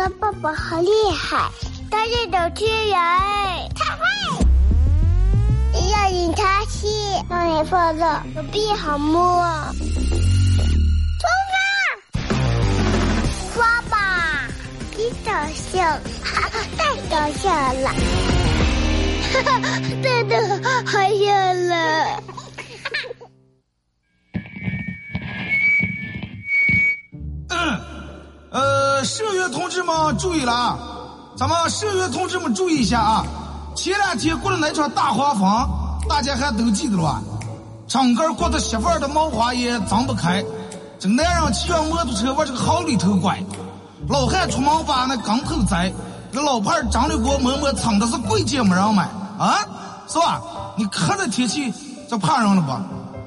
的爸爸好厉害，他是主持人，他会。要引他去，让你放乐，手臂好摸。冲啊！刷吧，你搞笑，太搞笑了，哈哈，真的好笑了。同志们注意了啊！咱们社员同志们注意一下啊！前两天过了那场大花房，大家还都记得了吧？整个过的媳妇儿的毛花也张不开，这男人骑上摩托车往这个壕里头拐，老汉出门把那钢头摘，这老伴儿张的国摸摸蹭的是贵贱没人买啊，是吧？你看这天气，这怕人了吧？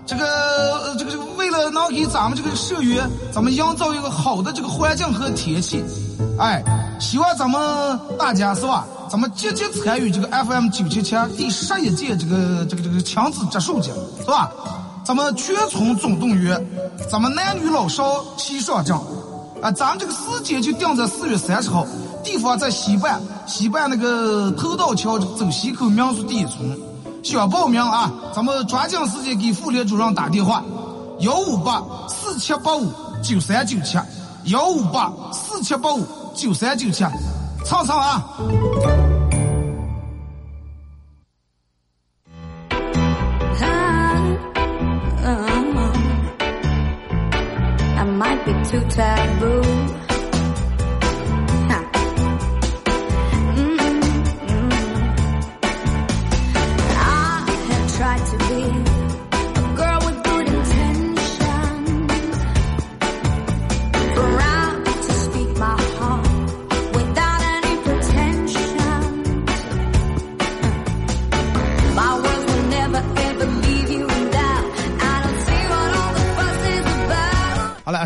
这个这个这个，为了能给咱们这个社员，咱们营造一个好的这个环境和天气，哎，希望咱们大家是吧？咱们积极参与这个 FM 九七七第十一届这个这个这个亲子植树节，是吧？咱们全村总动员，咱们男女老少齐上阵，啊，咱们这个时间就定在四月三十号，地方在西半，西半那个头道桥走西口民宿第一村。想报名啊？咱们抓紧时间给妇联主任打电话，幺五八四七八五九三九七，幺五八四七八五九三九七，唱唱啊！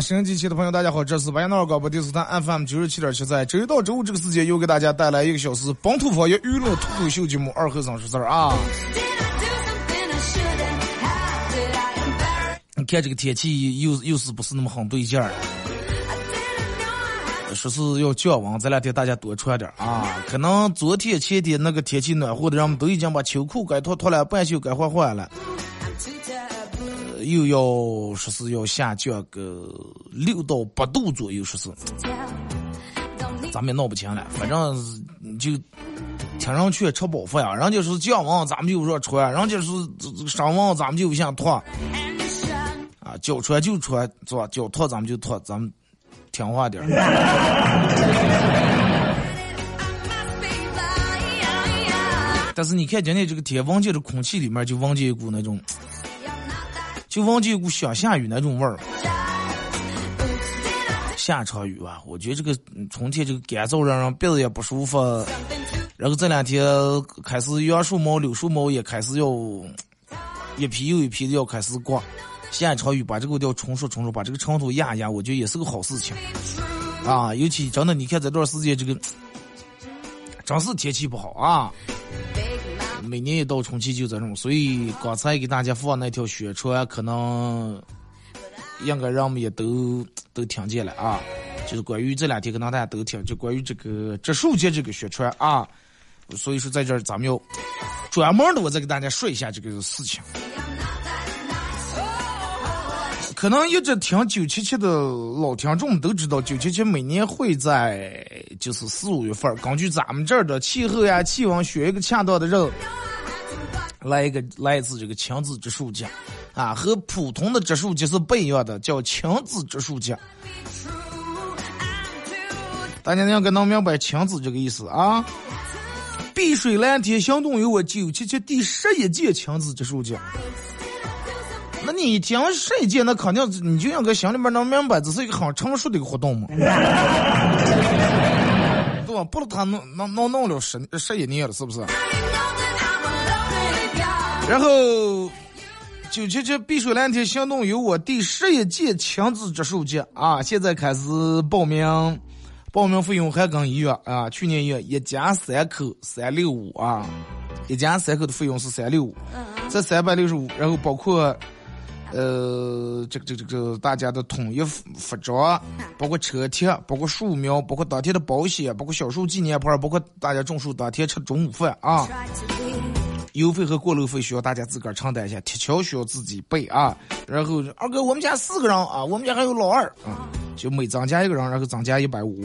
收音机前的朋友，大家好，这是白杨闹广播电视台 FM 九十七点七，在周一到周五这个时间，又给大家带来一个小时本土方言娱乐脱口秀节目《二和尚说事儿》啊。你看这个天气又又是不是那么很对劲儿？说是要降温，这两天大家多穿点啊。可能昨天前天那个天气暖和的，人们都已经把秋裤该脱脱了，半袖该换换了。又要说是要下降个六到八度左右，说是，咱们也闹不清了。反正就听上去吃饱饭呀。人家说降温，咱们就说穿；人家说升温，咱们就想脱。啊，脚穿就穿，是吧？脚脱咱们就脱，咱们听话点儿。但是你看今天这个天，闻见这空气里面就闻见一股那种。就闻见一股想下雨那种味儿，下场雨吧，我觉得这个春天这个干燥让人鼻子也不舒服，然后这两天开始杨树毛、柳树毛也开始要一批又一批的要开始挂，下场雨把这个叫冲刷冲刷，把这个尘土压一压，我觉得也是个好事情啊。尤其真的，你看这段时间这个真是天气不好啊。每年一到春季就这种，所以刚才给大家放那条宣传，可能应该让我们也都都听见了啊。就是关于这两天可能大家都听，就关于这个植树节这个宣传啊。所以说在这儿咱们要专门的我再给大家说一下这个事情。可能一直听九七七的老听众都知道，九七七每年会在就是四五月份，根据咱们这儿的气候呀、气温，选一个恰当的日，来一个来一次这个亲子植树节，啊，和普通的植树节是不一样的，叫亲子植树节。大家应该能明白亲子这个意思啊。碧水蓝天行动有我九七七第十一届亲子植树节。那你一听十一届，那肯定你就应该心里面能明白，这是一个很成熟的一个活动嘛，对吧？不是他弄弄弄弄了十十一年了，是不是？然后九七七碧水蓝天行动有我第十一届亲子植树节啊，现在开始报名，报名费用还跟一月啊，去年一样，一家三口三六五啊，一家三口的费用是三六五，这三百六十五，然后包括。呃，这个这个这个大家的统一服服装，包括车贴，包括树苗，包括当天的保险，包括小树纪念牌，包括大家种树当天吃中午饭啊。邮费和过路费需要大家自个儿承担一下，铁锹需要自己备啊。然后二哥，我们家四个人啊，我们家还有老二。啊，就每增加一个人，然后增加一百五，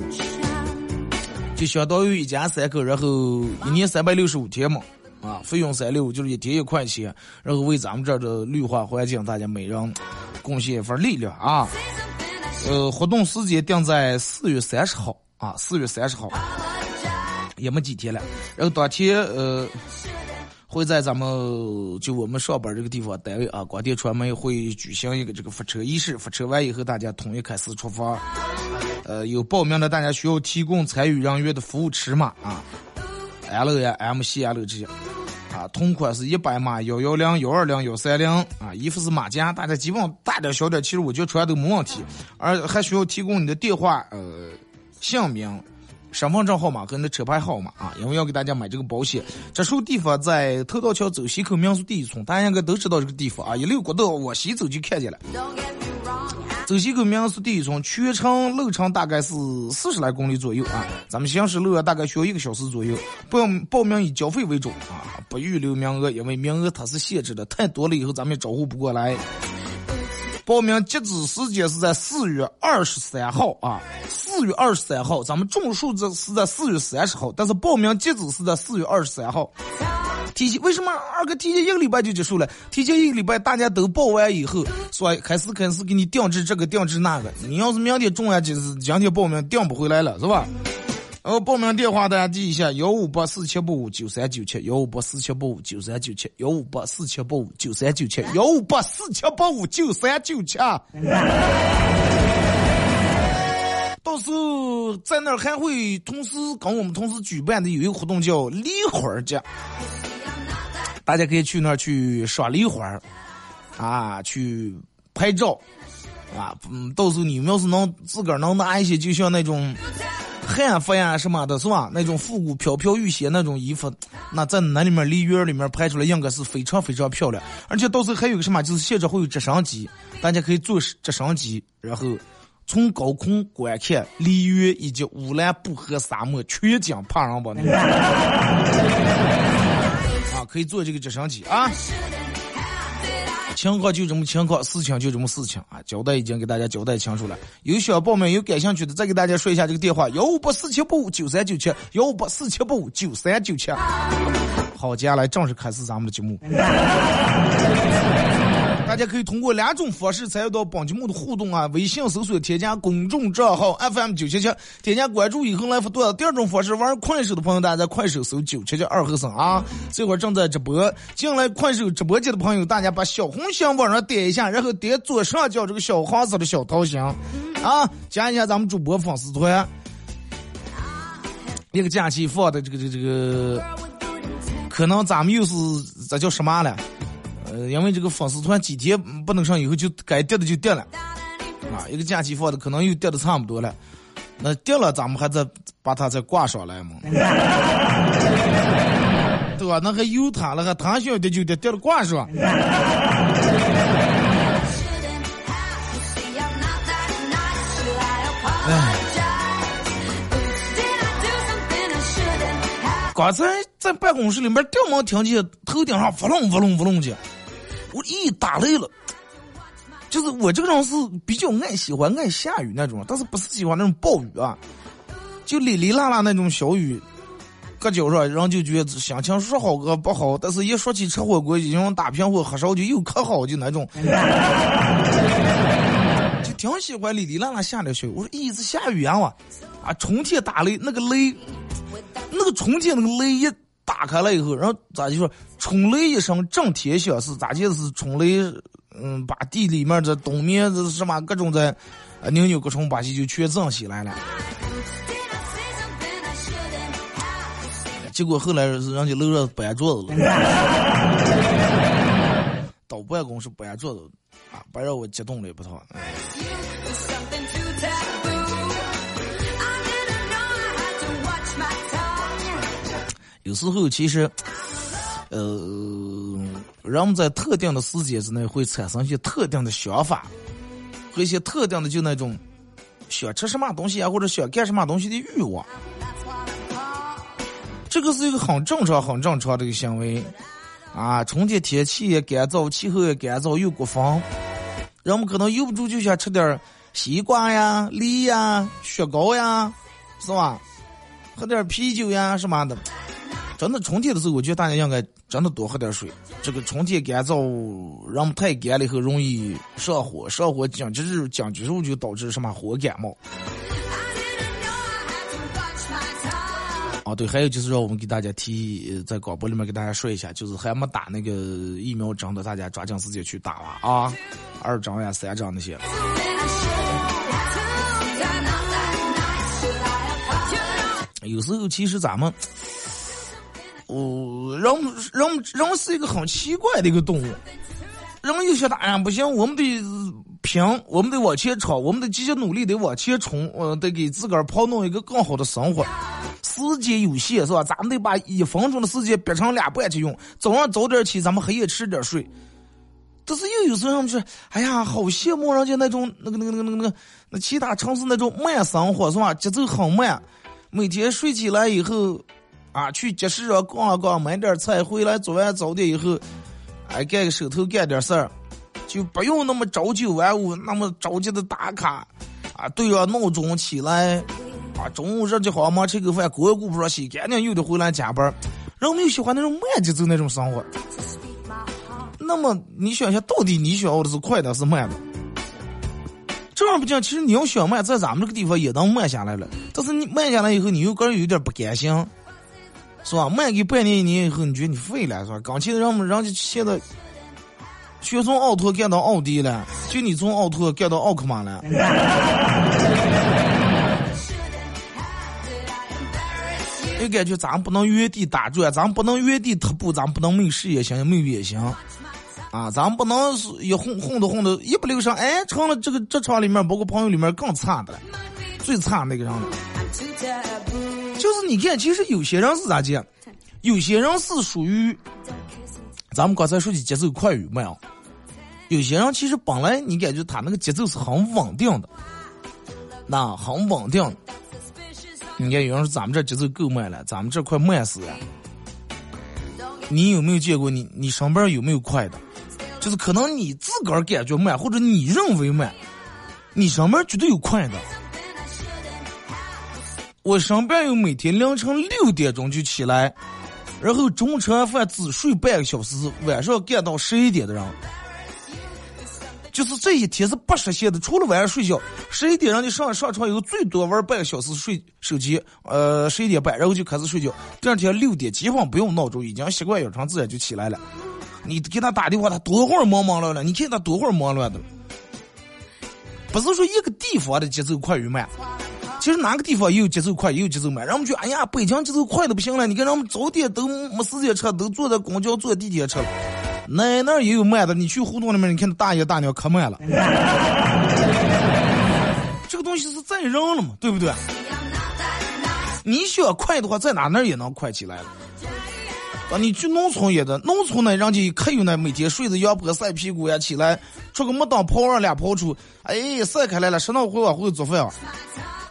就相当于一家三口，然后一年三百六十五天嘛。啊，费用三六就是一天一块钱，然后为咱们这儿的绿化环境，大家每人贡献一份力量啊。呃，活动时间定在四月三十号啊，四月三十号也没几天了。然后当天呃，会在咱们就我们上班这个地方单位啊，广电传媒会举行一个这个发车仪式，发车完以后大家统一开始出发。呃，有报名的大家需要提供参与人员的服务尺码啊。L、M、C、L 这些，啊，同款是一百码，幺幺零、幺二零、幺三零，啊，衣服是马甲，大家基本上大点小点，其实我觉得穿都没问题，而还需要提供你的电话、呃，姓名、身份证号码和你的车牌号码啊，因为要给大家买这个保险。这处地方在头道桥走西口民宿第一村，大家应该都知道这个地方啊，一溜国道往西走就看见了。走西口民宿第一村，全程路程大概是四十来公里左右啊。咱们行驶路大概需要一个小时左右。报报名以交费为主啊，不预留名额，因为名额它是限制的，太多了以后咱们也招呼不过来。报名截止时间是在四月二十三号啊，四月二十三号，咱们种树这是在四月三十号，但是报名截止是在四月二十三号。提前为什么二哥提前一个礼拜就结束了？提前一个礼拜大家都报完以后，说开始开始给你定制这个定制那个。你要是明天中完就是今天报名订不回来了，是吧？然后报名电话大家记一下：幺五八四七八五九三九七，幺五八四七八五九三九七，幺五八四七八五九三九七，幺五八四七八五九三九七。到时候在那儿还会同时跟我们同时举办的有一个活动叫梨花节。大家可以去那儿去赏梨花，啊，去拍照，啊，嗯，到时候你们要是能自个儿能拿一些，就像那种汉服呀什么的，是吧？那种复古飘飘欲仙那种衣服，那在那里面梨园里面拍出来，应该是非常非常漂亮。而且到时候还有个什么，就是现场会有直升机，大家可以坐直升机，然后从高空观看梨园以及乌兰布和沙漠全景怕人不？可以坐这个直升机啊！情况就这么情况，事情就这么事情啊！交代已经给大家交代清楚了。有想报名、有感兴趣的，再给大家说一下这个电话：幺五八四七八五九三九七，幺五八四七八五九三九七。好，接下来正式开始咱们的节目。大家可以通过两种方式参与到本节目的互动啊！微信搜索添加公众账号 FM 九七七，添加关注以后来互动。第二种方式，玩快手的朋友，大家在快手搜九七七二和尚啊，这会儿正在直播。进来快手直播间的朋友，大家把小红心往上点一下，然后点左上角这个小黄色的小桃心啊，加一下咱们主播粉丝团。一个假期放的这个这个这个，可能咱们又是这叫什么了？呃，因为这个粉丝团几天不能上，以后就该掉的就掉了，啊，一个假期放的可能又掉的差不多了，那掉了咱们还再把它再挂上来嘛，对吧？那还有它了，还它想跌就跌，跌了挂上。哎，刚才在办公室里面，掉毛听见头顶上嗡隆嗡隆嗡隆的。我一打雷了，就是我这个人是比较爱喜欢爱下雨那种，但是不是喜欢那种暴雨啊，就哩哩啦啦那种小雨，搁脚上，人就觉得心情说好个不好，但是一说起吃火锅，已经打平火喝烧酒又可好，就那种，就挺喜欢哩哩啦啦下点小雨。我说一直下雨啊，啊，春天打雷那个雷，那个春天那个雷一。打开了以后，然后咋就说春雷一声震天响是咋就是春雷，嗯，把地里面的冬眠这什么各种的，啊，牛牛各种把戏就全震起来了。结果后来是人家楼上搬桌子了，到办公室搬桌子，啊，不让我激动的不错。有时候其实，呃，人们在特定的时间之内会产生一些特定的想法，和一些特定的就那种想吃什么东西啊，或者想干什么东西的欲望。这个是一个很正常、很正常的一个行为。啊，春天天气也干燥，气候也干燥又刮风，人们可能由不住就想吃点西瓜呀、梨呀、雪糕呀，是吧？喝点啤酒呀什么的。真的，春天的时候，我觉得大家应该真的多喝点水。这个春天干燥，人太干了以后容易上火，上火紧接着紧接着就导致什么火感冒。啊，对，还有就是说，我们给大家提，在广播里面给大家说一下，就是还没打那个疫苗针的，大家抓紧时间去打吧啊，二针呀、三针那些。有时候其实咱们，哦，人人人是一个很奇怪的一个动物，人有些大人不行，我们得拼，我们得往前闯，我们得积极努力，得往前冲，呃，得给自个儿跑弄一个更好的生活。时间有限，是吧？咱们得把一分钟的时间掰成俩半去用。早上早点起，咱们黑夜迟点睡。但是又有时候就是，哎呀，好羡慕人家那种那个那个那个那个那其他城市那种慢生活，是吧？节奏很慢，每天睡起来以后，啊，去集市上逛逛，买点菜，回来做完早点以后，哎，干个手头干点事儿，就不用那么朝九晚五，那么着急的打卡，啊，对着闹钟起来。啊，中午热就好嘛，吃个饭，锅顾不上洗，干净又得回来加班。人们又喜欢那种慢节奏那种生活。那么你想想，到底你想要的是快的，是慢的？这样不讲，其实你要想慢，在咱们这个地方也能慢下来了。但是你慢下来以后，你又个人有点不甘心，是吧？卖给半年一年以后，你觉得你废了，是吧？刚去人们人家现在全从奥拓干到奥迪了，就你从奥拓干到奥克玛了。就感觉咱不能原地打转，咱不能原地踏步，咱不能没事也行，没也行，啊，咱不能是一混混的混的，一不留神，哎，成了这个职场里面，包括朋友里面更差的了，最差那个人了。是你看，其实有些人是咋讲？有些人是属于，咱们刚才说的节奏快与慢啊。有些人其实本来你感觉他那个节奏是很稳定的，那很稳定。你看，有人说咱们这节奏够慢了，咱们这快慢死了。你有没有见过？你你上班有没有快的？就是可能你自个儿感觉慢，或者你认为慢，你上班绝对有快的。我上班有每天凌晨六点钟就起来，然后中午吃完饭只睡半个小时，晚上干到十一点的人。就是这一天是不实现的，除了晚上睡觉，十一点让你上上床以后，最多玩半个小时睡手机，呃，十一点半然后就开始睡觉。第二天六点基本不用闹钟，已经习惯养成自然就起来了。你给他打电话，他多会儿忙忙乱乱，你看他多会儿忙乱的。不是说一个地方的节奏快与慢，其实哪个地方也有节奏快也有节奏慢。人们就，哎呀，北京节奏快的不行了，你看人们早点都没时间车，都坐在公交坐地铁车了。那那也有慢的，你去胡同里面，你看大爷大娘可慢了。这个东西是再扔了嘛，对不对？你想快的话，在哪那也能快起来了。啊，你去农村也的，农村呢，人家可有那每天睡着阳坡晒屁股呀，起来出个木当泡上俩泡出，哎，晒开来了，十到会往回做饭啊。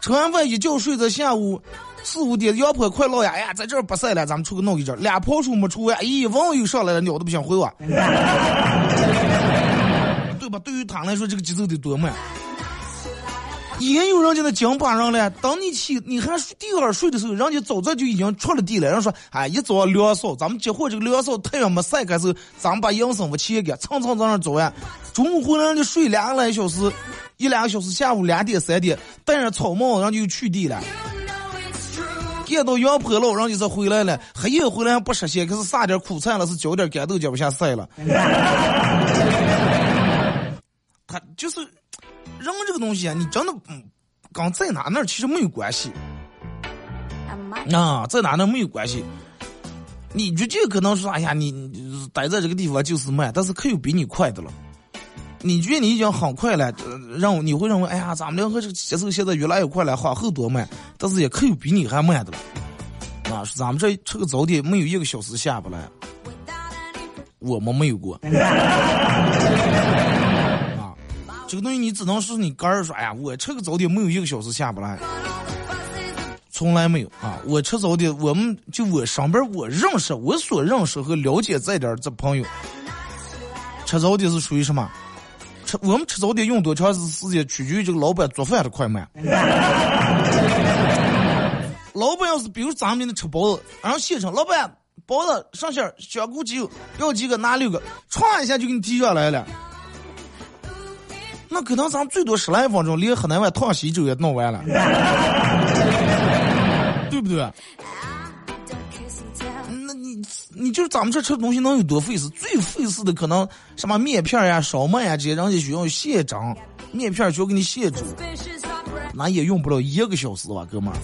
吃完饭一觉睡到下午。四五点，阳坡快落呀！哎呀，在这儿不晒了，咱们出去弄一阵，俩跑出没出完，哎，网又上来了，鸟都不想回我，对吧？对于他来说，这个节奏得多慢。也有人家那井巴人了，等你起，你还睡第二睡的时候，人家早早就已经出了地了。人说，哎，一早凉扫，咱们结婚这个凉扫，太阳没晒开时候，咱们把营生我切给，蹭蹭在那做完，中午回来就睡两个来小时，一两个小时，下午两点三点带着草帽，然后就去地了。见到阳坡了，人家是回来了，黑夜回来还不实现，可是撒点苦菜了，是浇点干豆，浇不下晒了。他就是人这个东西啊，你真的嗯刚在哪那其实没有关系。啊，在哪那没有关系。你直接可能说，哎呀，你待在这个地方就是慢，但是可有比你快的了。你觉得你已经很快了，让你会认为，哎呀，咱们两个这个节奏现在越来越快了，往后多慢，但是也可有比你还慢的了。啊，咱们这吃个早点没有一个小时下不来。我们没有过。这个东西你只能是你个人说，哎呀，我吃个早点没有一个小时下不来，从来没有啊。我吃早点，我们就我上边我认识我所认识和了解这点这朋友，吃早点是属于什么？吃我们吃早点用多长时间取决于这个老板做饭的快慢。老板要是比如咱们那吃包子，然后现场老板包子上馅香菇鸡要几个拿六个，歘一下就给你提上来了。那可能咱最多十来分钟，连河南话烫稀粥也弄完了，对不对？那你你就是咱们这吃东西能有多费事？最费事的可能什么面片呀、烧麦呀这些，人家需要现蒸，面片需要给你现煮，那也用不了一个小时吧，哥们儿。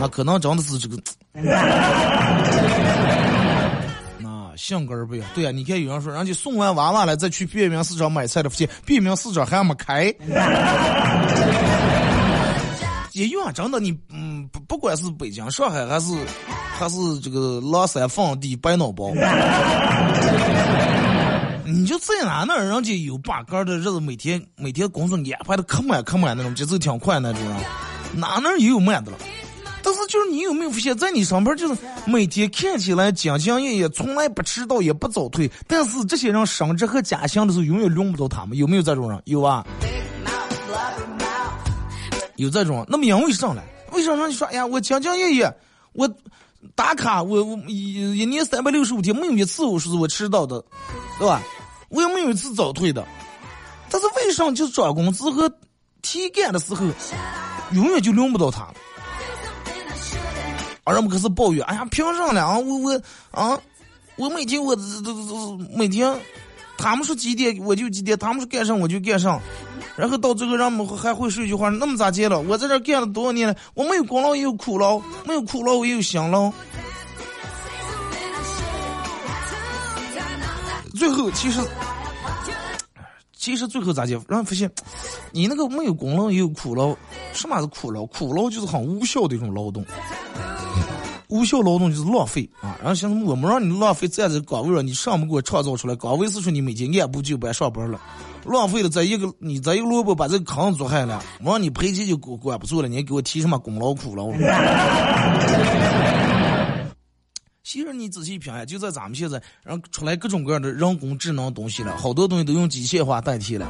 那可能真的是这个，性格不一样。对呀，你看有人说，人家送完娃娃了，再去便民市场买菜的，发现便民市场还没开。也有啊，真的，你嗯，不不管是北京、上海，还是还是这个狼山放地白脑包，你就在哪那人家有把杆的日子，每天每天工作安排的可满可满那种，节奏挺快那种人，哪那也有慢的了。但是就是你有没有发现，在你上班就是每天看起来兢兢业业，从来不迟到也不早退，但是这些人升职和加薪的时候永远轮不到他们，有没有这种人？有啊，有这种。那么因为啥呢？为啥让你说？哎呀，我兢兢业业，我打卡，我我一一年三百六十五天没有一次我说是我迟到的，对吧？我也没有一次早退的。但是为啥就是涨工资和提干的时候，永远就轮不到他？而我们可是抱怨，哎呀，凭啥了啊？我我啊，我每天我这这这每天，他们说几点我就几点，他们说干上我就干上，然后到最后，人们还会说一句话，那么咋接了？我在这干了多少年了？我没有功劳也有苦劳，没有苦劳我也有享劳。最后其实，其实最后咋接？让发现，你那个没有功劳也有苦劳，什么是苦劳？苦劳就是很无效的一种劳动。无效劳动就是浪费啊！然后像我们让你浪费在这岗位上，你上不给我创造出来，岗位是说你每天按部就班上班了，浪费了在一个你在一个萝卜把这个坑做坏了，我让你赔钱就管管不住了，你还给我提什么功劳苦劳？其实你仔细品啊，就在咱们现在，然后出来各种各样的人工智能东西了，好多东西都用机械化代替了。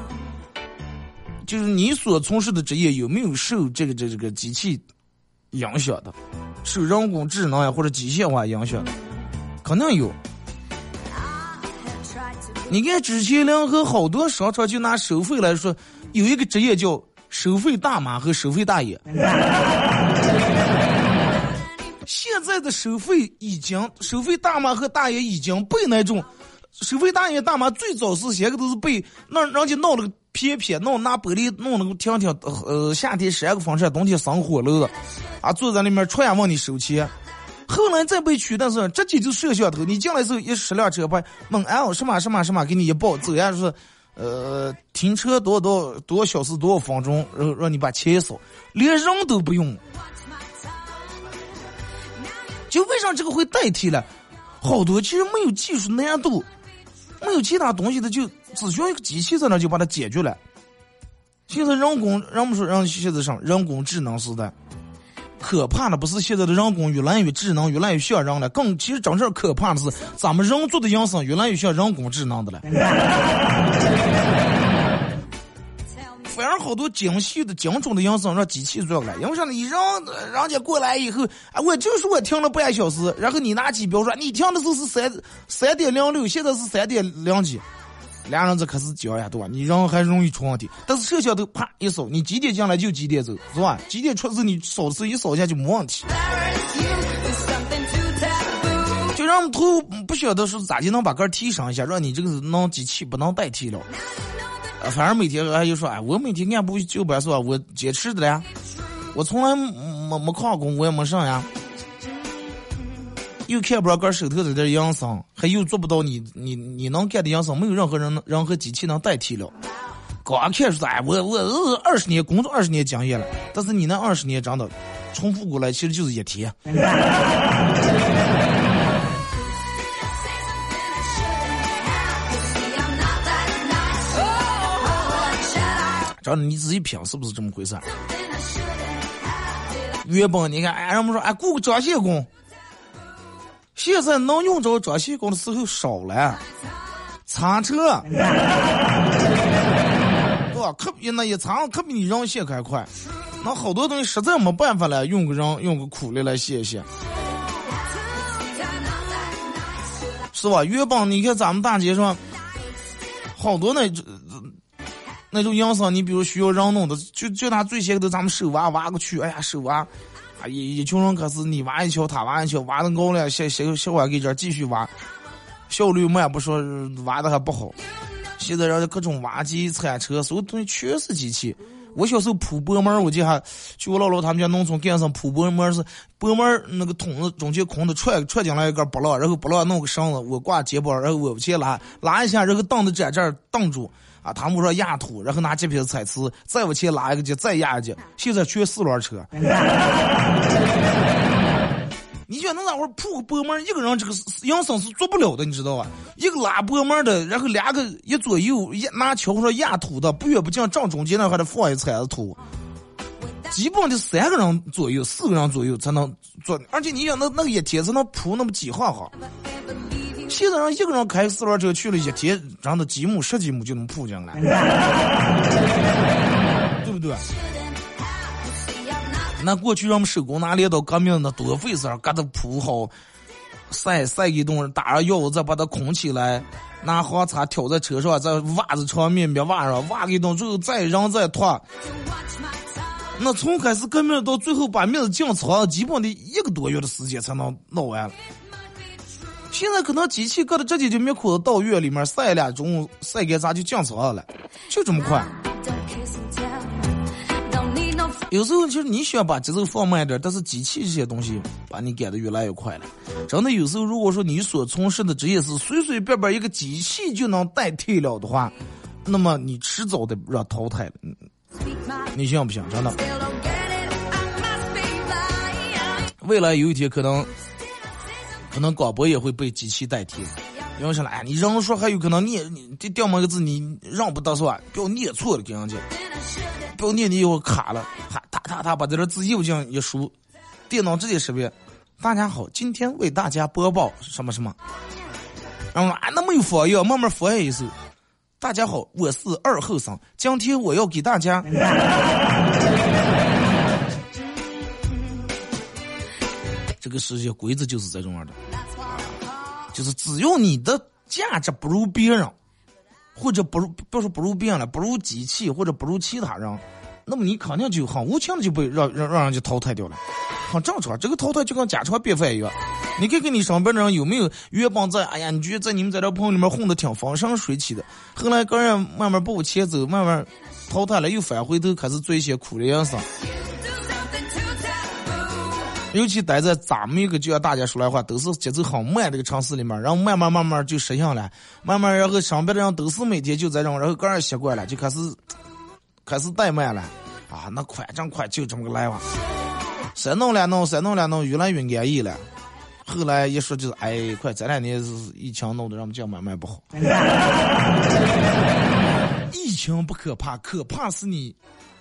就是你所从事的职业有没有受这个这这个机器影响的？受人工智能呀或者机械化影响的，肯定有。你看之前联合好多商场就拿收费来说，有一个职业叫收费大妈和收费大爷。现在的收费已经，收费大妈和大爷已经被那种收费大爷大妈最早是些个都是被那人家闹了个偏偏弄拿玻璃弄那个听听，呃，夏天扇个风扇，冬天生火炉。啊，坐在里面突然问你收钱，后来再被取，但是直接就摄像头。你进来时候一十辆车牌，问 L 什么什么什么，给你一报，走呀是，呃，停车多少多多少小时多少分钟，然后让你把钱一扫，连人都不用。就为啥这个会代替了？好多其实没有技术难度，没有其他东西的，就只需要一个机器在那就把它解决了。现在人工，人们说让现在上人工智能时代。可怕的不是现在的人工越来越智能，越来越像人了，更其实真正可怕的是咱们人做的营生越来越像人工智能的了。反而好多精细的、精准的营生让机器做了，因为啥呢？你让人家过来以后，啊，我就说我停了半小时，然后你拿机标说你停的时候是三三点零六，现在是三点零几。俩人这可是讲呀，对吧？你人还容易出问题，但是摄像头啪一扫，你几点进来就几点走，是吧？几点出事你扫的时候一扫一下就没问题。就让头不晓得是咋就能把杆提升一下，让你这个能机器不能代替了。反正每天还就说，哎，我每天按部就班是吧？我坚持的呀，我从来没没旷工，我也没上呀。又看不着个手头的点养生，还又做不到你你你能干的养生，没有任何人任何机器能代替了。光看出来，我我二十年工作二十年经验了，但是你那二十年真的重复过来，其实就是一天。真的，你仔细品是不是这么回事？原本你看，哎，人们说，哎，雇个装卸工，现在能用着装卸工的时候少了，擦车，对吧？可比那一擦，可比你人卸还快。那好多东西实在没办法了，用个人用个苦力来卸卸，是吧？原本你看咱们大街上，好多那那种养生，你比如需要人弄的，就就拿最先头咱们手挖挖个去，哎呀手挖，啊一一群人可是你挖一锹，他挖一锹，挖的高了，小小小挖给这继续挖，效率慢不说，挖的还不好。现在人家各种挖机、铲车，所有东西全是机器。我小时候铺薄膜，我记还去我姥姥他们家农村干上铺薄膜是薄膜那个筒子中间空的踹踹进来一根不落，然后不落弄个绳子我挂肩膀，然后我往前拉拉一下，然后凳子在这儿挡住。啊，他们说压土，然后拿几瓶彩瓷，再往前拉一个节，再压一脚。现在全四轮车。你觉得能咋会铺个薄膜？一个人这个养生是做不了的，你知道吧？一个拉薄膜的，然后两个一左右一拿锹说压土的，不远不近，正中间那还得放一铲子土。基本得三个人左右，四个人左右才能做。而且你想，那那个一天才能铺那么几行行。现在人一个人开四轮车去了一天，真的几亩十几亩就能铺进来，对不对？那过去让我们手工拿镰刀革命那多费事儿，给它铺好，晒晒一顿，打上药再把它捆起来，拿黄叉挑在车上，在袜子床面面袜上袜一顿，最后再扔再拖。那从开始革命到最后把面子进仓，基本得一个多月的时间才能弄完。现在可能机器搁的直接就没裤子到院里面晒两钟，晒干啥就降槽了，就这么快。有时候其实你需要把节奏放慢点，但是机器这些东西把你赶得越来越快了。真的有时候，如果说你所从事的职业是随随便便一个机器就能代替了的话，那么你迟早得让淘汰了。你信不信？真的，未来有一天可能。可能广播也会被机器代替，因为啥哎，你人说还有可能念你这掉么个字，你让不得是吧？不要念错了，给人家，不要念你以后卡了，哈，哒哒哒把这字又这样一输，电脑直接识别。大家好，今天为大家播报什么什么，然后啊，那没有佛要慢慢佛一首。大家好，我是二后生，今天我要给大家。这个世界规则就是这种样的，就是只要你的价值不如别人，或者不如，不说不如别人了，不如机器或者不如其他人，那么你肯定就很无情的就被让让让人家淘汰掉了，很正常。这个淘汰就跟家常便饭一样。你看看你身边的人有没有原本在，哎呀，你觉得在你们在这朋友里面混的挺风生水起的，后来个人慢慢步前走，慢慢淘汰了，又返回头开始做一些苦的人生。尤其待在咱们一个就像大家说来话，都是节奏很慢这个城市里面，然后慢慢慢慢就适应了，慢慢然后身边的人都是每天就在这种，然后个人习惯了，就开始开始怠慢了，啊，那快真快就这么个来往，谁弄两弄，谁弄两弄，越来越安逸了。后来一说就是，哎，快这两年是疫情弄得让我们家买卖不好。疫情不可怕，可怕是你。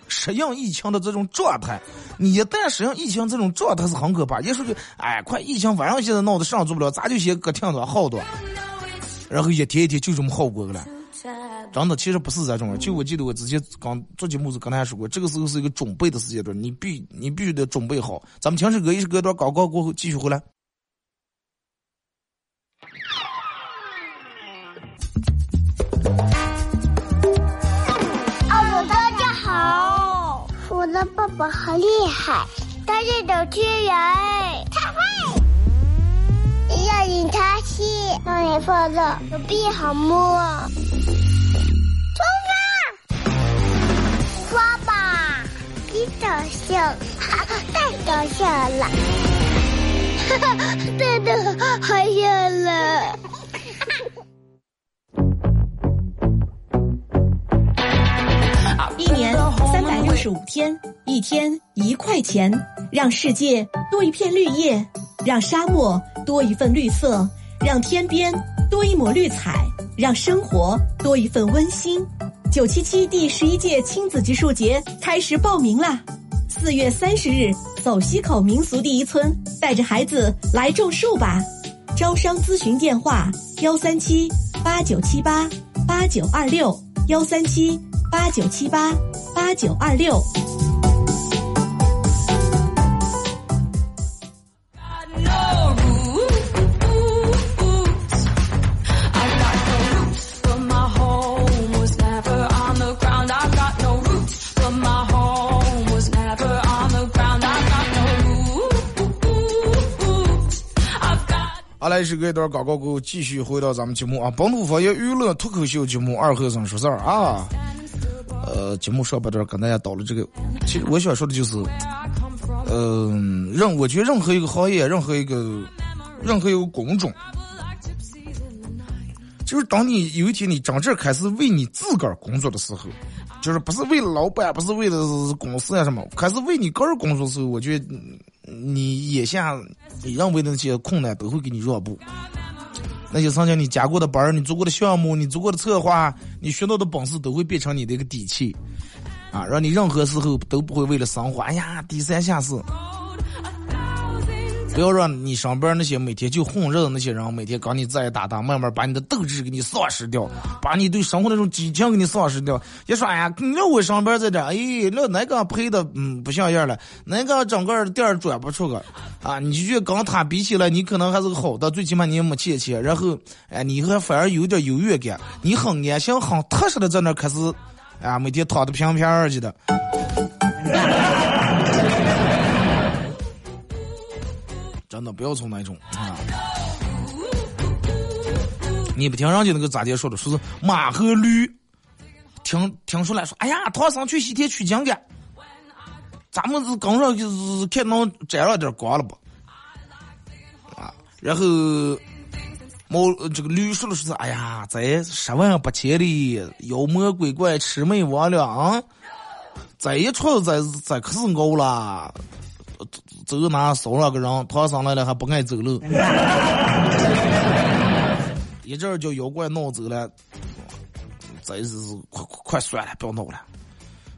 适应疫情的这种状态，你一旦适应疫情这种状态是很可怕。一说就，哎，快疫情反正现在闹得上做不了，咱就先搁挺着好多，然后一天一天就这么好过了。真的，其实不是这种。就我记得我之前刚做节目时跟大家说过，这个时候是一个准备的时间段，你必你必须得准备好。咱们听首歌，一时隔一段，广告过后继续回来。的爸爸好厉害，他是董事员，他会要引他去，让你放乐，手臂好摸。冲啊！刷吧，你搞笑，太搞笑了，哈哈，真的好笑了。十五天，一天一块钱，让世界多一片绿叶，让沙漠多一份绿色，让天边多一抹绿彩，让生活多一份温馨。九七七第十一届亲子植树节开始报名啦！四月三十日，走西口民俗第一村，带着孩子来种树吧。招商咨询电话：幺三七八九七八八九二六，幺三七八九七八八九二六。好来是隔一段广告过后，继续回到咱们节目啊，本土方言娱乐脱口秀节目二和尚说事儿啊。呃，节目上半段跟大家道了这个，其实我想说的就是，嗯、任我觉得任何一个行业，任何一个任何一个工种，就是当你有一天你真正开始为你自个儿工作的时候，就是不是为了老板，不是为了公司啊什么，开始为你个人工作的时候，我觉得你眼下你认为的那些困难都会给你让步。那些曾经你加过的班，你做过的项目，你做过的策划，你学到的本事，都会变成你的一个底气，啊，让你任何时候都不会为了生活，哎呀，低三下四。不要让你上班那些每天就混日子那些人，每天跟你在打打，慢慢把你的斗志给你丧失掉，把你对生活那种激情给你丧失掉。一说哎呀，你让我上班在这，哎，那那个赔的嗯不像样了，那个整个店转不出个啊，你就跟他比起来，你可能还是个好的，最起码你也没欠钱，然后哎，你还反而有点优越感，你很安心、很踏实的在那开始啊，每天躺的平平儿去的。真的不要从那种啊！你不听人家那个咋地说的，说是马和驴，听听出来说，哎呀，唐僧去西天取经去，咱们是刚上就是看能沾上点光了不？啊，然后毛这个驴说的是，哎呀，在十万八千里，妖魔鬼怪魑魅魍魉啊，这一出这这可是熬了。走哪少了个人，他上来了还不爱走路，一阵儿叫妖怪闹走了，真是快快快算了，不要闹了，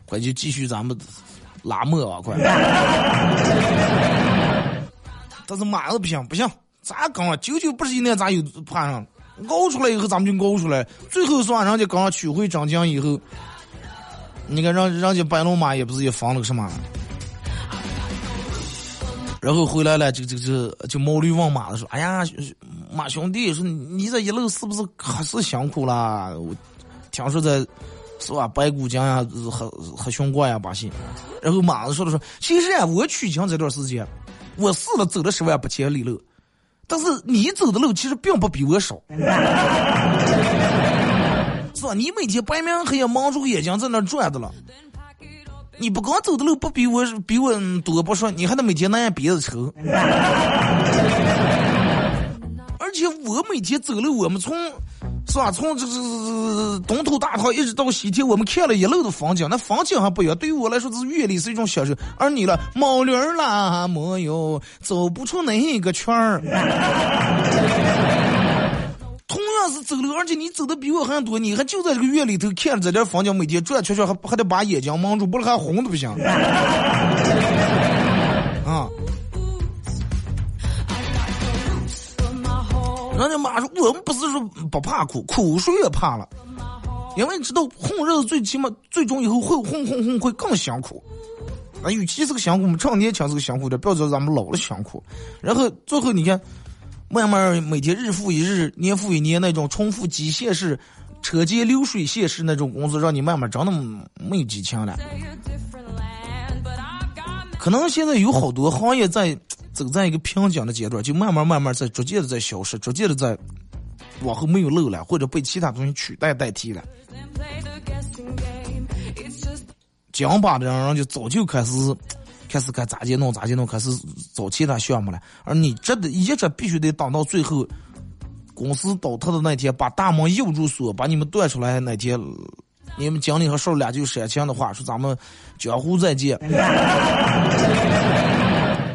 快就继续咱们拉磨啊，快！但是马子不行不行，咋刚啊？九九不是一年咋又攀上？熬出来以后咱们就熬出来，最后算人家刚取回张江以后，你看人人家白龙马也不是也放了个什么？然后回来了，就就就就毛驴问马的说：“哎呀，马兄弟，说你这一路是不是可是辛苦啦？我听说在是吧，白骨精呀，和和熊怪呀把戏。”然后马子说的说：“其实啊，我取经这段时间，我试了走了十万八千里路，但是你走的路其实并不比我少，是吧？你每天白天黑夜蒙住眼睛在那转的了。”你不光走的路不比我比我多不说，你还得每天那样憋着抽。而且我每天走路，我们从是吧，从这这东头大唐一直到西天，我们看了一路的风景，那风景还不一样。对于我来说，这是阅历，是一种享受。而你了，毛驴儿啦，没有走不出那一个圈儿。同样是走路，而且你走的比我还多，你还就在这个院里头看着这点风景，每天转圈圈，还还得把眼睛蒙住，不然还红的不行。啊！人家妈说，我们不是说不怕苦，苦谁也怕了，因为你知道混日子最起码最终以后会混混混会更辛苦。那与其是个辛苦，我们趁年轻是个辛苦点，不要说咱们老了辛苦。然后最后你看。慢慢每天日复一日、年复一年那种重复机械式、车间流水线式那种工作，让你慢慢真的没有激情了。可能现在有好多行业在走在一个瓶颈的阶段，就慢慢慢慢在逐渐的在消失，逐渐的在往后没有路了，或者被其他东西取代代替了。讲吧的，人就早就开始。开始该咋接弄咋接弄，开始找其他项目了。而你这的一直必须得等到最后公司倒塌的那天，把大门又住锁，把你们断出来那天，你们经理和瘦俩就煽情的话说：“咱们江湖再见。”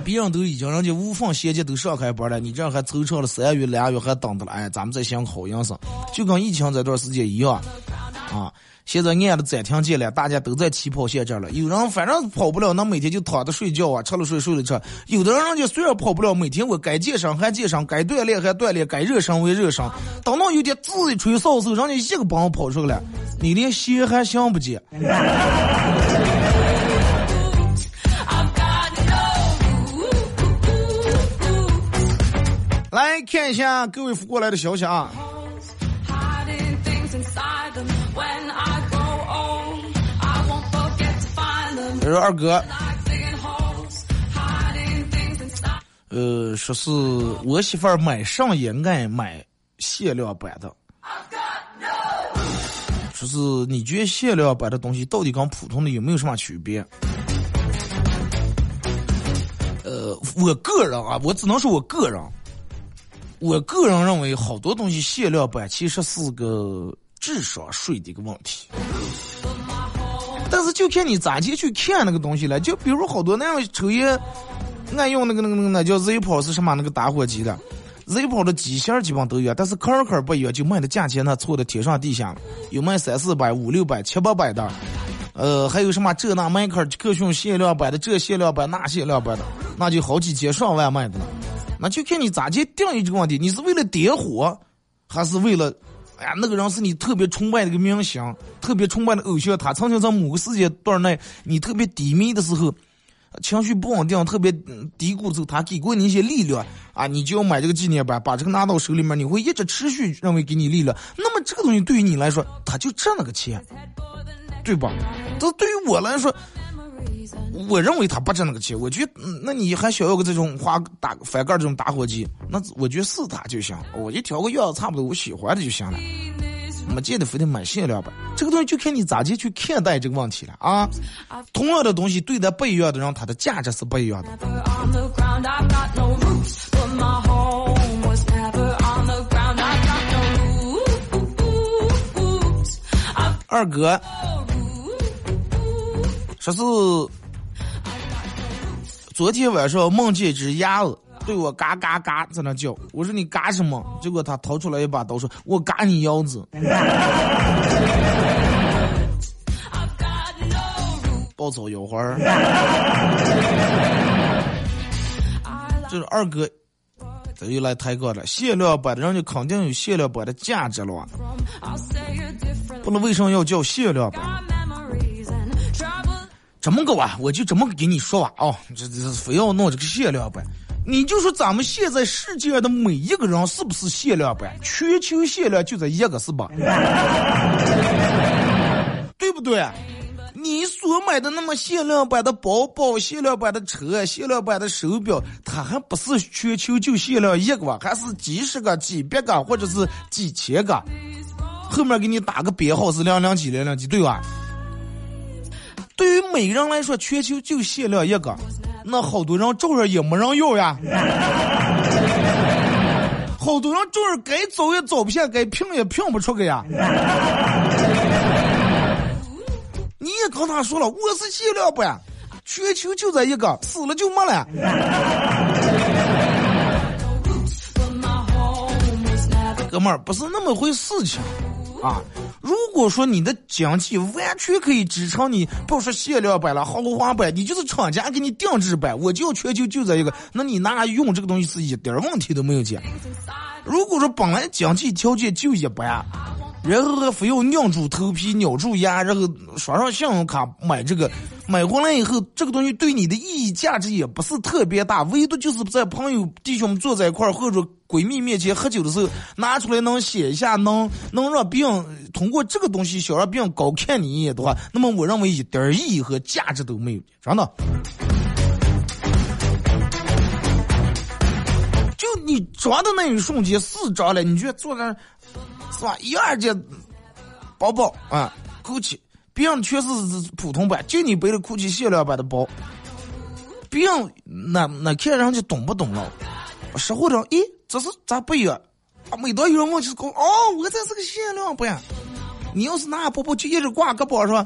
别人都已经人家无缝衔接都上开班了，你这还凑成了三月两月还等着了。哎，咱们再想好营生，就跟疫情这段时间一样。啊。现在按的暂停键了，大家都在起跑线这儿了。有人反正跑不了，那每天就躺着睡觉啊，吃了睡，睡了吃。有的人人家虽然跑不了，每天我该健身还健身，该锻炼还锻炼，该热身为热身。等到有点自己吹扫帚，人家一个帮我跑出来了，你连鞋还想不见。来看一下各位发过来的消息啊。他说：“二哥，呃，说是我媳妇儿买上也爱买限量版的。说是你觉得限量版的东西到底跟普通的有没有什么区别？呃，我个人啊，我只能说我个人，我个人认为好多东西限量版其实是个智商税的一个问题。”就看你咋去去看那个东西了，就比如好多那样抽烟，爱用那个那个那个那叫 Zippo 是什么？那个打火机的，Zippo 的机芯基本都有，但是壳壳不一样，就卖的价钱那错的天上地下，有卖三四百、五六百、七八百的，呃，还有什么这那迈克尔克逊限量版的，这限量版那限量版的，那就好几千上万卖的了，那就看你咋去定义这个问题，你是为了点火，还是为了？哎呀，那个人是你特别崇拜的一个明星，特别崇拜的偶像。他曾经在某个时间段内，你特别低迷的时候，情绪不稳定，特别低谷的时候，他给过你一些力量啊，你就要买这个纪念版，把这个拿到手里面，你会一直持续认为给你力量。那么这个东西对于你来说，他就挣了个钱，对吧？这对于我来说。我认为他不值那个钱，我觉得，那你还想要个这种花打翻盖这种打火机，那我觉得是他就行，我一挑个样子差不多，我喜欢的就行了，没见得非得买限量版。这个东西就看你咋去去看待这个问题了啊。同样的东西对待不一样的人，它的价值是不一样的。二哥，说是。昨天晚上梦见一只鸭子对我嘎嘎嘎在那叫，我说你嘎什么？结果他掏出来一把刀说：“我嘎你腰子。”暴走摇花儿，这是二哥，这又来抬杠了。限量版的人家肯定有限量版的价值了，不能为什么要叫限量版？这么个啊，我就这么给你说吧啊，这这非要弄这个限量版，你就说咱们现在世界的每一个人是不是限量版？全球限量就这一个，是吧？对不对？你所买的那么限量版的包包、限量版的车、限量版的手表，它还不是全球就限量一个吧？还是几十个、几百个，或者是几千个？后面给你打个编号是两两几两两几，对吧？对于每个人来说，全球就限量一个，那好多人照样也没人要呀。好多人照样该找也找不下，该拼也拼不出个呀。你也跟他说了，我是限量版，全球就这一个，死了就没了。哥们儿，不是那么回事情。啊，如果说你的经济完全可以支撑你，不说限量版了，豪华版，你就是厂家给你定制版，我就要全球就这一个，那你拿来用这个东西是一点问题都没有见。如果说本来经济条件就一般，然后还非要硬住头皮、咬住牙，然后刷上信用卡买这个，买回来以后，这个东西对你的意义价值也不是特别大，唯独就是在朋友弟兄们坐在一块儿或者闺蜜面前喝酒的时候，拿出来能写一下，能能让别人通过这个东西想让别人高看你一眼的话，那么我认为一点意义和价值都没有，真的。就你装的那一瞬间是装了，你觉得坐那。是吧？一二件包包啊，GUCCI，别人全是普通版，就你背的 GUCCI 限量版的包。别人那那看人家懂不懂了？实话讲，咦，这是咋不一样？啊，每到有人问就是，哦，我这是个限量版。你要是拿包包就一直挂胳膊上，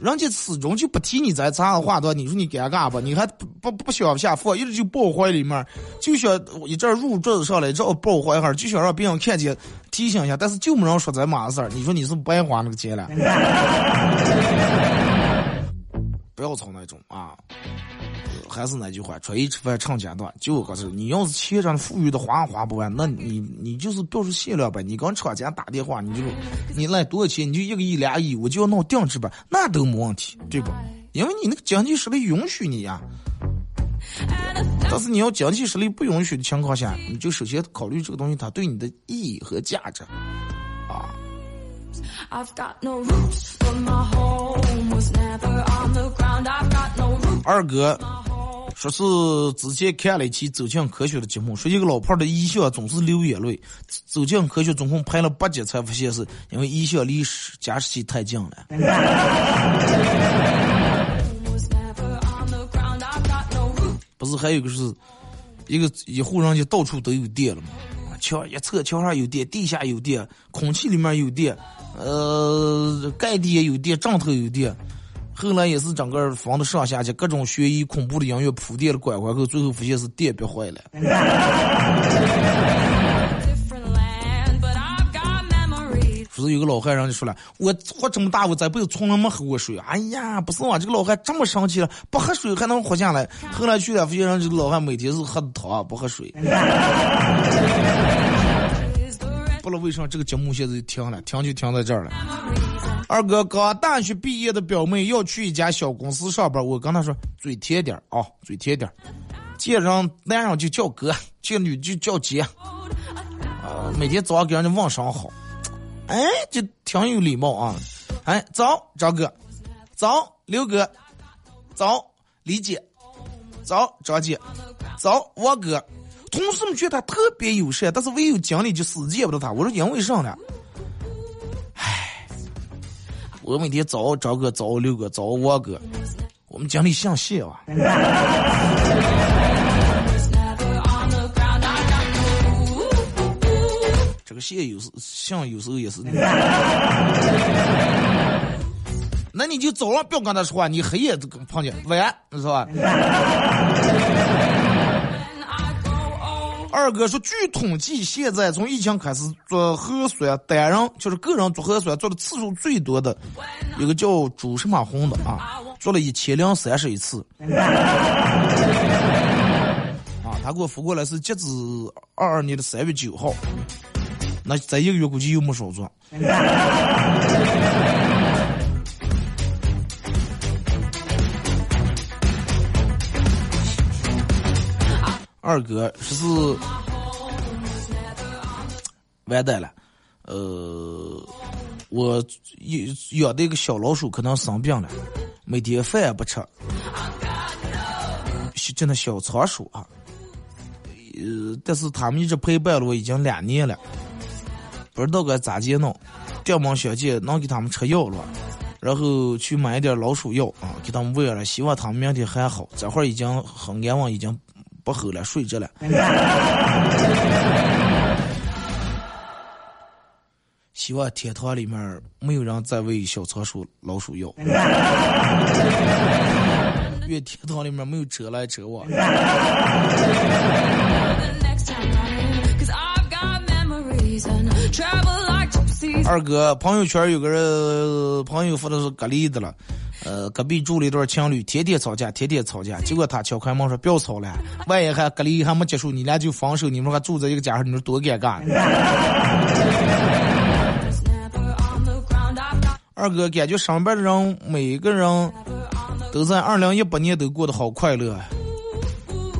人家始终就不提你在茶话多，你说你尴尬不？你还不不不想下放，一直就抱怀里面，就想一阵入桌子上来，这抱怀哈，就想让别人看见，提醒一下，但是就没人说咱嘛事儿。你说你是白花那个钱了？不要从那种啊！还是那句话，穿衣吃饭唱简短。就我告诉你，你要是钱上富裕的花花不完，那你你就是表示限量呗。你跟厂家打电话，你就你来多少钱，你就一个亿俩亿，我就要弄定制版，那都没问题，对不？因为你那个经济实力允许你呀。但是你要经济实力不允许的情况下，你就首先考虑这个东西它对你的意义和价值。二哥说是之前看了一期《走进科学》的节目，说一个老炮的医校总是流眼泪。走进科学总共拍了八集，才发现是因为医校离加湿器太近了。不是还有个是，一个一户人家到处都有电了吗？墙一侧墙上有电，地下有电，空气里面有电，呃，盖地也有电，帐头有电。后来也是整个房子上下去各种悬疑恐怖的音乐铺垫了拐拐后，最后发现是电憋坏了。不是有个老汉人就说了，我活这么大，我这辈子从来没喝过水。哎呀，不是嘛，这个老汉这么生气了，不喝水还能活下来？后来去了，发现人这个老汉每天是喝的汤，不喝水。不知道为啥这个节目现在就停了，停就停在这儿了。二哥刚大学毕业的表妹要去一家小公司上班，我跟她说嘴甜点啊，嘴甜点见人男人就叫哥，见女就叫姐，啊，每天早上给人家问声好，哎，就挺有礼貌啊。哎，早张哥，早刘哥，早李姐，早张姐，早王哥。同事们觉得他特别友善，但是唯有经理就死见不得他。我说因为啥呢？我每天找张哥，找六哥，找王哥，我们经理姓谢啊。这个谢有时像有时候也是。那你就早上不要跟他说话，你黑夜碰见晚安，是吧？二哥说，据统计，现在从疫情开始做核酸，单人就是个人做核酸做的次数最多的，有个叫朱什么红的啊，做了一千零三十一次。啊，他给我发过来是截止二二年的三月九号，那这一个月估计又没少做。二哥说是完蛋了，呃，我养养的一个小老鼠可能生病了，每天饭也不吃，就那小仓鼠啊，呃，但是他们一直陪伴了我已经两年了，不知道该咋接弄，电忙小姐能给他们吃药了，然后去买一点老鼠药啊，给他们喂了，希望他们明天还好，这会儿已经很安稳，已经。不喝了，睡着了。希望天堂里面没有人再喂小仓鼠老鼠药。愿天堂里面没有折来折往。二哥，朋友圈有个人朋友发的是隔离的了。呃，隔壁住了一对情侣，天天吵架，天天吵架。结果他敲开门说：“不要吵了，万一还隔离还没结束，你俩就分手，你们还住在一个家，你说多尴尬。”二哥感觉上班的人每个人都在二零一八年都过得好快乐，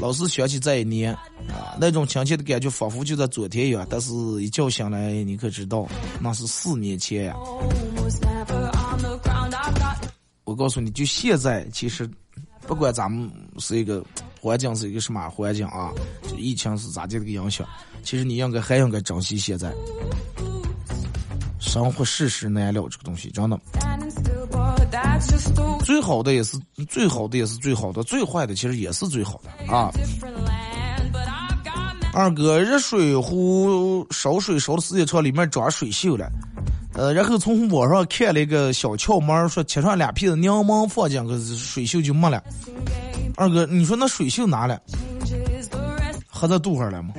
老是想起这一年啊，那种亲切的感觉仿佛就在昨天一样。但是一觉醒来，你可知道那是四年前呀。我告诉你就现在，其实不管咱们是一个环境是一个什么环境啊，就疫情是咋的个影响，其实你应该还应该珍惜现在。生活世事难料，这个东西真的，最好的也是最好的也是最好的，最坏的其实也是最好的啊。二哥，热水壶烧水烧的时间长，里面长水锈了。呃，然后从网上看了一个小窍门，说切上两片柠檬放进个水袖就没了。二哥，你说那水袖哪了？喝在肚上了吗？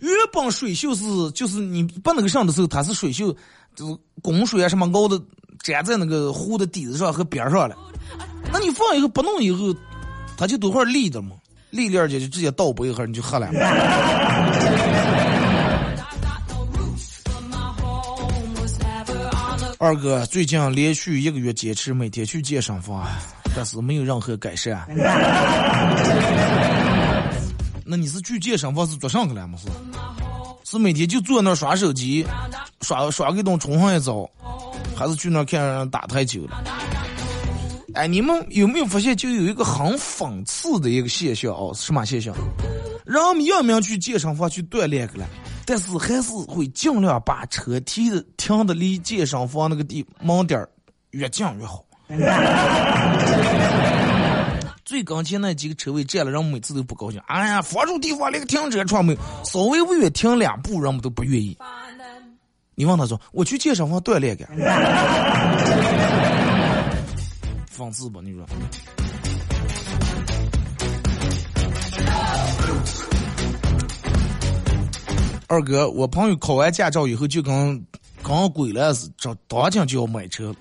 原本水袖是就是你不那个上的时候，它是水袖，就是拱水啊什么熬的粘在那个壶的底子上和边上了。那你放以后不弄以后，它就都会立的嘛，立立儿就直接倒杯一盒你就喝了。二哥最近连续一个月坚持每天去健身房，但是没有任何改善。那你是去健身房是做上去了吗？是？是每天就坐那耍手机，耍耍个东冲上一遭，还是去那看人打太久了？哎，你们有没有发现，就有一个很讽刺的一个现象哦？什么现象？人们要不要去健身房去锻炼去了？但是还是会尽量把车停的停的离健身房那个地门点儿越近越好。最刚前那几个车位占了，人们每次都不高兴。哎呀，房住地方连个停车场没有，稍微不远停两步，人们都不愿意。你问他说：“我去健身房锻炼去。”放肆吧，你说。二哥，我朋友考完驾照以后就跟跟鬼了似的，当天就要买车，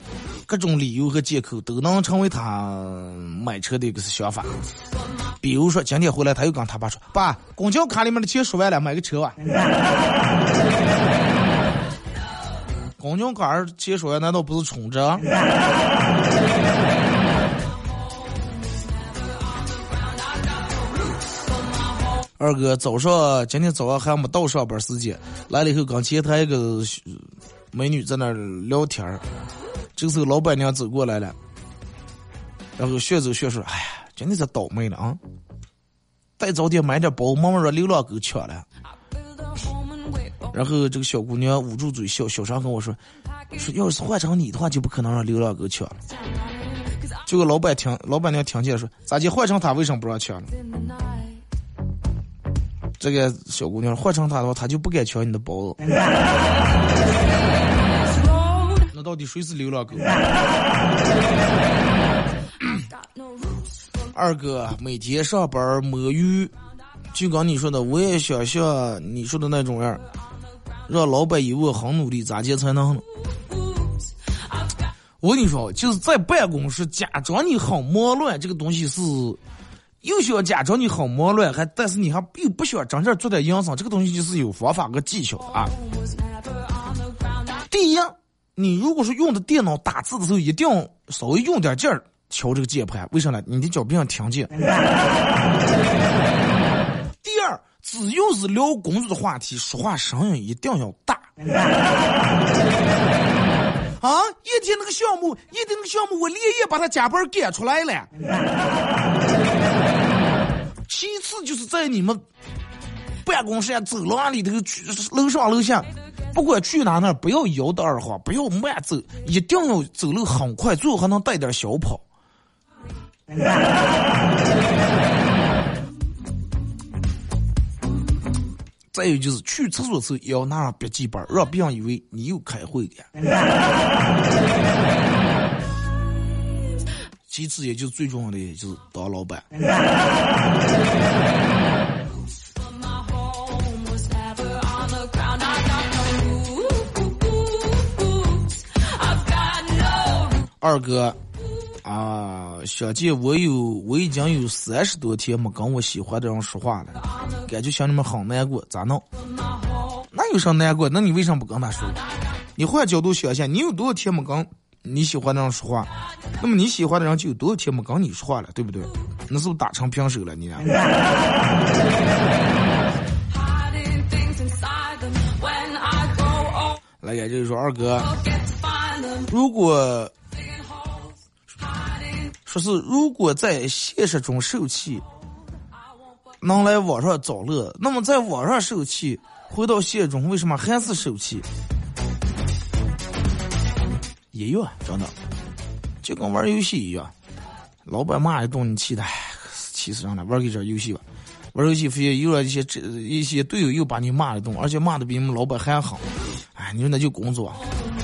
各种理由和借口都能成为他买车的一个想法。比如说，今天回来他又跟他爸说：“爸，公交卡里面的钱数完了，买个车吧。” 公交卡钱说，难道不是充值？二哥，早上今天早上还没到上班时间，来了以后跟前台一个美女在那儿聊天儿。这时候老板娘走过来了，然后学走学说：“哎呀，今天是倒霉了啊！再早点买点包，慢慢让流浪狗抢了。”然后这个小姑娘捂住嘴笑，小声跟我说：“说要是换成你的话，就不可能让流浪狗抢了。”结果老板听老板娘听见说：“咋就换成他，为什么不让抢了？”这个小姑娘换成他的话，他就不敢抢你的包。那到底谁是流浪狗？二哥每天上班摸鱼，就刚你说的，我也想像你说的那种样，让老板以为我很努力，咋接才能？我跟你说，就是在办公室假装你很忙乱，这个东西是。又想假装你很忙乱，还但是你还又不想真正做点营生，这个东西就是有方法和技巧啊。第一，你如果是用的电脑打字的时候，一定要稍微用点劲儿敲这个键盘，为啥呢？你的脚不想听见。第二，只要是聊工作的话题，说话声音一定要大。啊，一天那个项目，一天那个项目，我连夜把他加班赶出来了。其次就是在你们办公室走廊里头，楼上楼下，不管去哪哪，不要摇的二话，不要慢走，一定要走路很快，最好还能带点小跑。再有就是去厕所时候也要拿上笔记本，让别人以为你又开会了。其次，也就是最重要的，也就是当老板。二哥，啊，想见我有，我已经有三十多天没跟我喜欢的人说话了，感觉想你们很难过，咋弄？那有啥难过？那你为什么不跟他说？你换角度想想，你有多少天没跟？你喜欢的人说话，那么你喜欢的人就有多少天没跟你说话了，对不对？那是不是打成平手了？你俩？来，也就是说，二哥，如果说是如果在现实中受气，能来网上找乐，那么在网上受气，回到现实中为什么还是受气？也有，真的，就跟玩游戏一样，老板骂一顿你气的，气死人了。玩个这游戏吧，玩游戏发现又让一些这一些队友又把你骂一顿，而且骂的比你们老板还狠。哎，你说那就工作，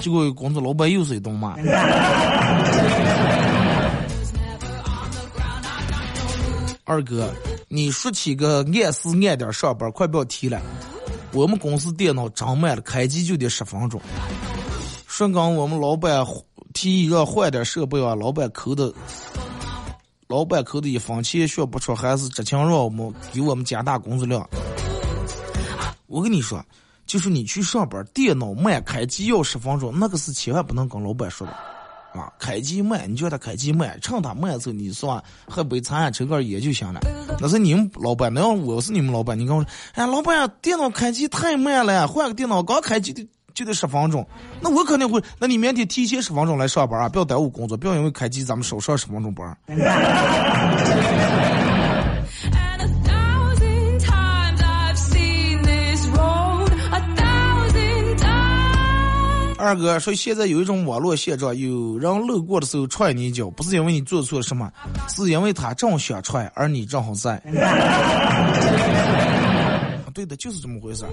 结果工作老板又是一顿骂。二哥，你说起个按时按点上班，快不要提了。我们公司电脑真慢了，开机就得十分钟。说刚我们老板提议要换点设备啊，老板抠的，老板抠的一分钱学不出，还是执勤让我们给我们加大工作量。我跟你说，就是你去上班，电脑慢，开机要十分钟，那个是千万不能跟老板说的。啊，开机慢，你叫他开机慢，趁他慢的时候，你算喝杯茶，抽根烟就行了。那是你们老板，那要我是你们老板，你跟我说，哎，老板，电脑开机太慢了，换个电脑，刚开机的就得十分钟。那我肯定会，那你明天提前十分钟来上班啊，不要耽误工作，不要因为开机咱们少上十分钟班。二哥说：“现在有一种网络现状，有人路过的时候踹你一脚，不是因为你做错了什么，是因为他正想踹，而你正好在。对的，就是这么回事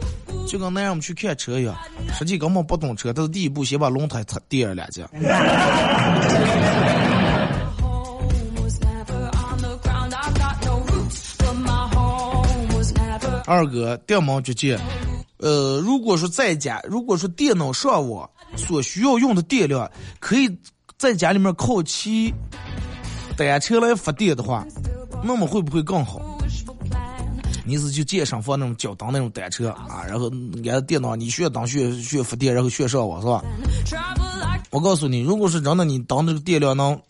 就跟男人们去看车一样，实际根本不懂车，但是第一步先把轮胎擦垫了两下。二哥，电门绝接。呃，如果说在家，如果说电脑上网所需要用的电量，可以在家里面靠骑单车来发电的话，那么会不会更好？你是去健身房那种脚蹬那种单车啊，然后按电脑你需要当需要需要发电，然后需要上网是吧？我告诉你，如果是真的，你当这个电量能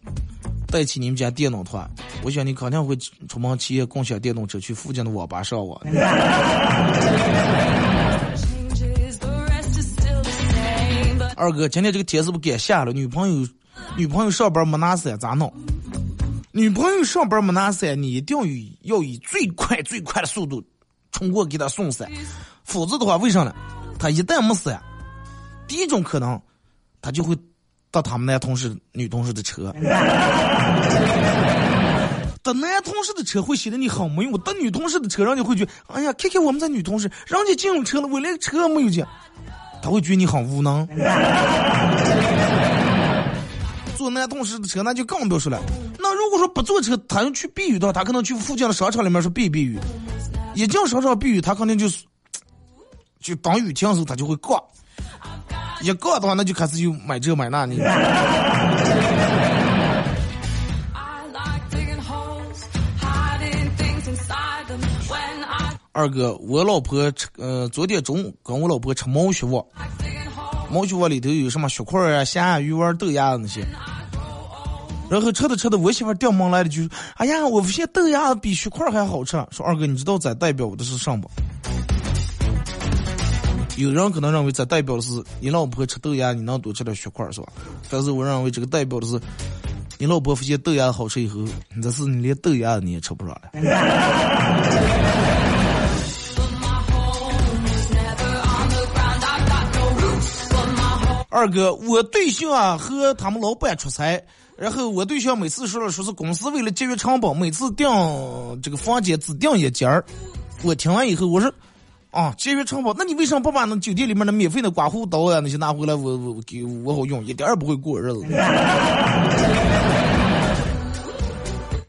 带起你们家电脑的话，我想你肯定会出门骑共享电动车去附近的网吧上网。二哥，今天这个天是不是该下了？女朋友，女朋友上班没拿伞咋弄？女朋友上班没拿伞，你一定要要以最快最快的速度冲过给她送伞，否则的话，为啥呢？她一旦没伞，第一种可能，她就会搭他们男同事、女同事的车。搭男同事的车会显得你很没用，搭女同事的车，人家会觉得，哎呀，看看我们这女同事，人家进了车了，我连车没有进。他会觉得你很无能。坐男同事的车那就更不要说了。那如果说不坐车，他要去避雨的话，他可能去附近的商场里面说避避雨。一进商场避雨，他肯定就是，就当雨停的时候他就会挂。一挂的话，那就开始就买这买那你。二哥，我老婆吃，呃，昨天中午跟我老婆吃毛血旺，毛血旺里头有什么血块啊、虾啊、鱼丸、豆芽那些。然后吃着吃着，我媳妇掉门来了，就说：“哎呀，我发现豆芽比血块还好吃。”说二哥，你知道咱代表的是什么？有人可能认为咱代表的是你老婆吃豆芽，你能多吃点血块是吧？但是我认为这个代表的是你老婆发现豆芽好吃以后，这是你连豆芽你也吃不上了。二哥，我对象啊和他们老板出差，然后我对象每次说了说是公司为了节约成本，每次订这个房间只订一间儿。我听完以后，我说啊，节约成本，那你为什么不把那酒店里面的免费的刮胡刀啊那些拿回来，我我给我好用，一点也不会过日子。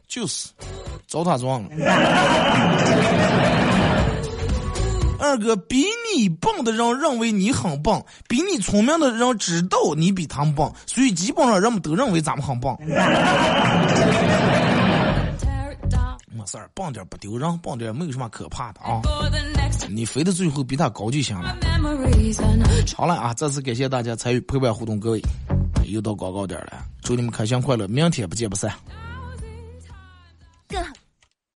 就是，糟蹋装了。二哥，比你笨的人认为你很棒，比你聪明的人知道你比他们棒，所以基本上人们都认为咱们很棒。没事儿，棒点不丢人，棒点没有什么可怕的啊。你飞到最后比他高就行了。好了啊，再次感谢大家参与陪伴互动，各位，又到广告点了，祝你们开心快乐，明天不见不散。